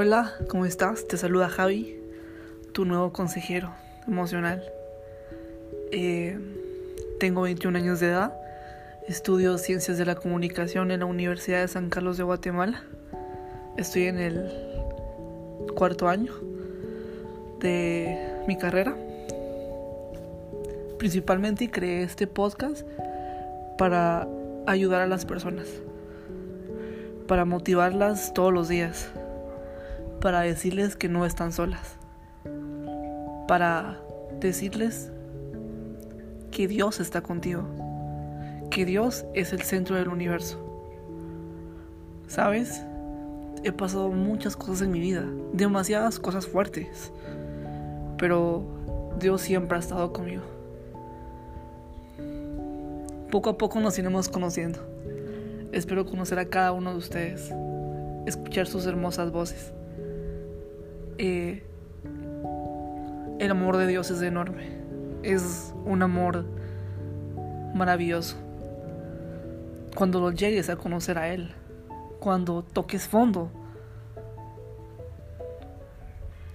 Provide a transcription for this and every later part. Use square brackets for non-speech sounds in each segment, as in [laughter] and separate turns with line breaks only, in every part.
Hola, ¿cómo estás? Te saluda Javi, tu nuevo consejero emocional. Eh, tengo 21 años de edad, estudio ciencias de la comunicación en la Universidad de San Carlos de Guatemala. Estoy en el cuarto año de mi carrera. Principalmente creé este podcast para ayudar a las personas, para motivarlas todos los días para decirles que no están solas, para decirles que Dios está contigo, que Dios es el centro del universo. ¿Sabes? He pasado muchas cosas en mi vida, demasiadas cosas fuertes, pero Dios siempre ha estado conmigo. Poco a poco nos iremos conociendo. Espero conocer a cada uno de ustedes, escuchar sus hermosas voces. Eh, el amor de Dios es enorme. Es un amor maravilloso. Cuando lo llegues a conocer a Él, cuando toques fondo,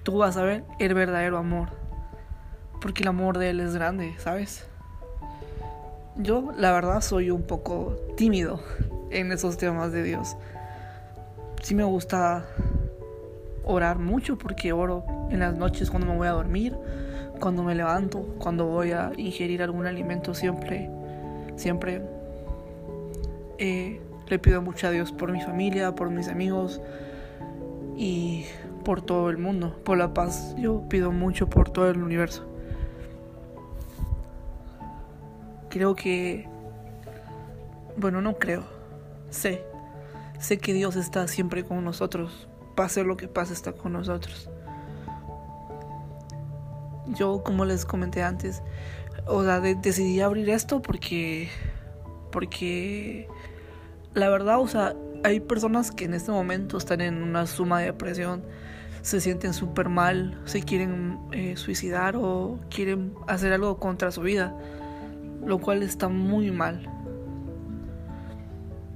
tú vas a ver el verdadero amor. Porque el amor de Él es grande, ¿sabes? Yo, la verdad, soy un poco tímido en esos temas de Dios. Sí me gusta orar mucho porque oro en las noches cuando me voy a dormir, cuando me levanto, cuando voy a ingerir algún alimento, siempre, siempre eh, le pido mucho a Dios por mi familia, por mis amigos y por todo el mundo, por la paz. Yo pido mucho por todo el universo. Creo que, bueno, no creo, sé, sé que Dios está siempre con nosotros pase lo que pase, está con nosotros. Yo, como les comenté antes, o sea, decidí abrir esto porque, porque, la verdad, o sea, hay personas que en este momento están en una suma de depresión, se sienten súper mal, se quieren eh, suicidar o quieren hacer algo contra su vida, lo cual está muy mal.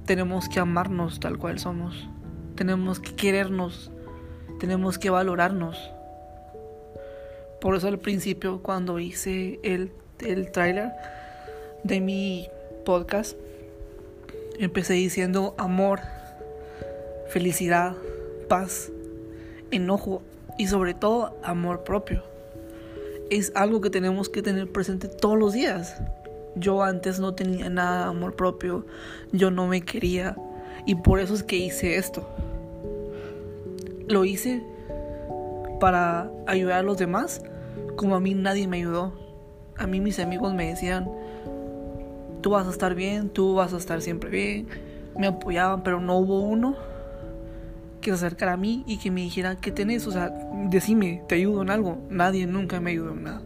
Tenemos que amarnos tal cual somos tenemos que querernos, tenemos que valorarnos. Por eso al principio cuando hice el, el tráiler de mi podcast, empecé diciendo amor, felicidad, paz, enojo y sobre todo amor propio. Es algo que tenemos que tener presente todos los días. Yo antes no tenía nada de amor propio, yo no me quería y por eso es que hice esto lo hice para ayudar a los demás, como a mí nadie me ayudó. A mí mis amigos me decían, tú vas a estar bien, tú vas a estar siempre bien. Me apoyaban, pero no hubo uno que se acercara a mí y que me dijera, ¿qué tenés? O sea, decime, ¿te ayudo en algo? Nadie nunca me ayudó en nada.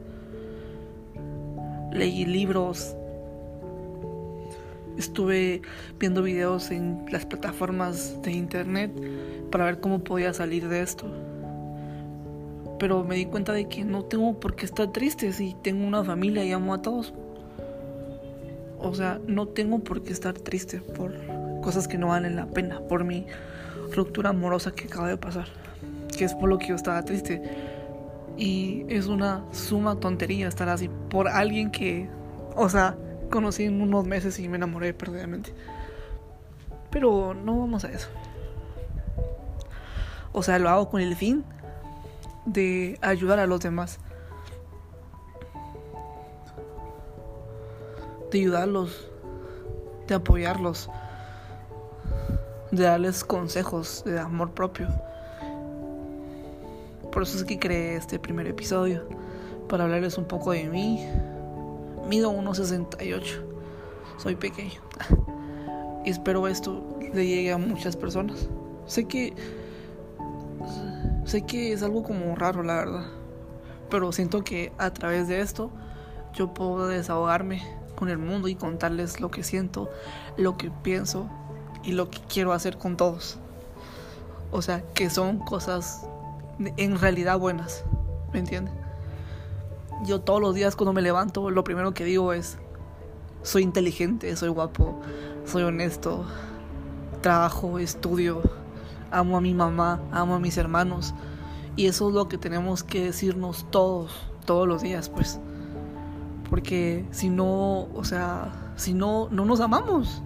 Leí libros, estuve viendo videos en las plataformas de internet para ver cómo podía salir de esto. Pero me di cuenta de que no tengo por qué estar triste si tengo una familia y amo a todos. O sea, no tengo por qué estar triste por cosas que no valen la pena, por mi ruptura amorosa que acaba de pasar, que es por lo que yo estaba triste. Y es una suma tontería estar así por alguien que, o sea, conocí en unos meses y me enamoré perdidamente. Pero no vamos a eso. O sea, lo hago con el fin de ayudar a los demás. De ayudarlos, de apoyarlos, de darles consejos de amor propio. Por eso es que creé este primer episodio, para hablarles un poco de mí, Mido 1,68. Soy pequeño. [laughs] y espero esto le llegue a muchas personas. Sé que. Sé que es algo como raro, la verdad. Pero siento que a través de esto yo puedo desahogarme con el mundo y contarles lo que siento, lo que pienso y lo que quiero hacer con todos. O sea, que son cosas en realidad buenas. ¿Me entienden? Yo todos los días cuando me levanto, lo primero que digo es, soy inteligente, soy guapo, soy honesto, trabajo, estudio, amo a mi mamá, amo a mis hermanos. Y eso es lo que tenemos que decirnos todos, todos los días, pues. Porque si no, o sea, si no, no nos amamos.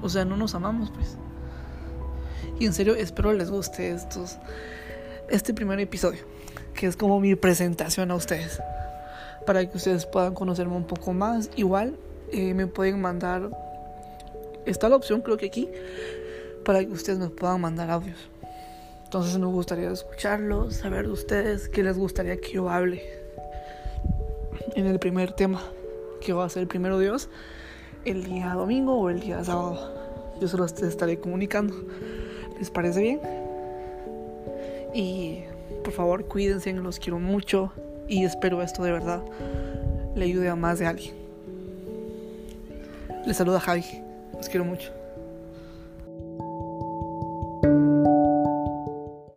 O sea, no nos amamos, pues. Y en serio, espero les guste estos, este primer episodio, que es como mi presentación a ustedes, para que ustedes puedan conocerme un poco más. Igual eh, me pueden mandar, está la opción creo que aquí, para que ustedes me puedan mandar audios. Entonces me gustaría escucharlos, saber de ustedes qué les gustaría que yo hable en el primer tema, que va a ser el primero Dios, el día domingo o el día sábado. Yo se los estaré comunicando. ¿Les parece bien? Y por favor, cuídense, los quiero mucho y espero esto de verdad le ayude a más de alguien. Les saluda Javi, los quiero mucho.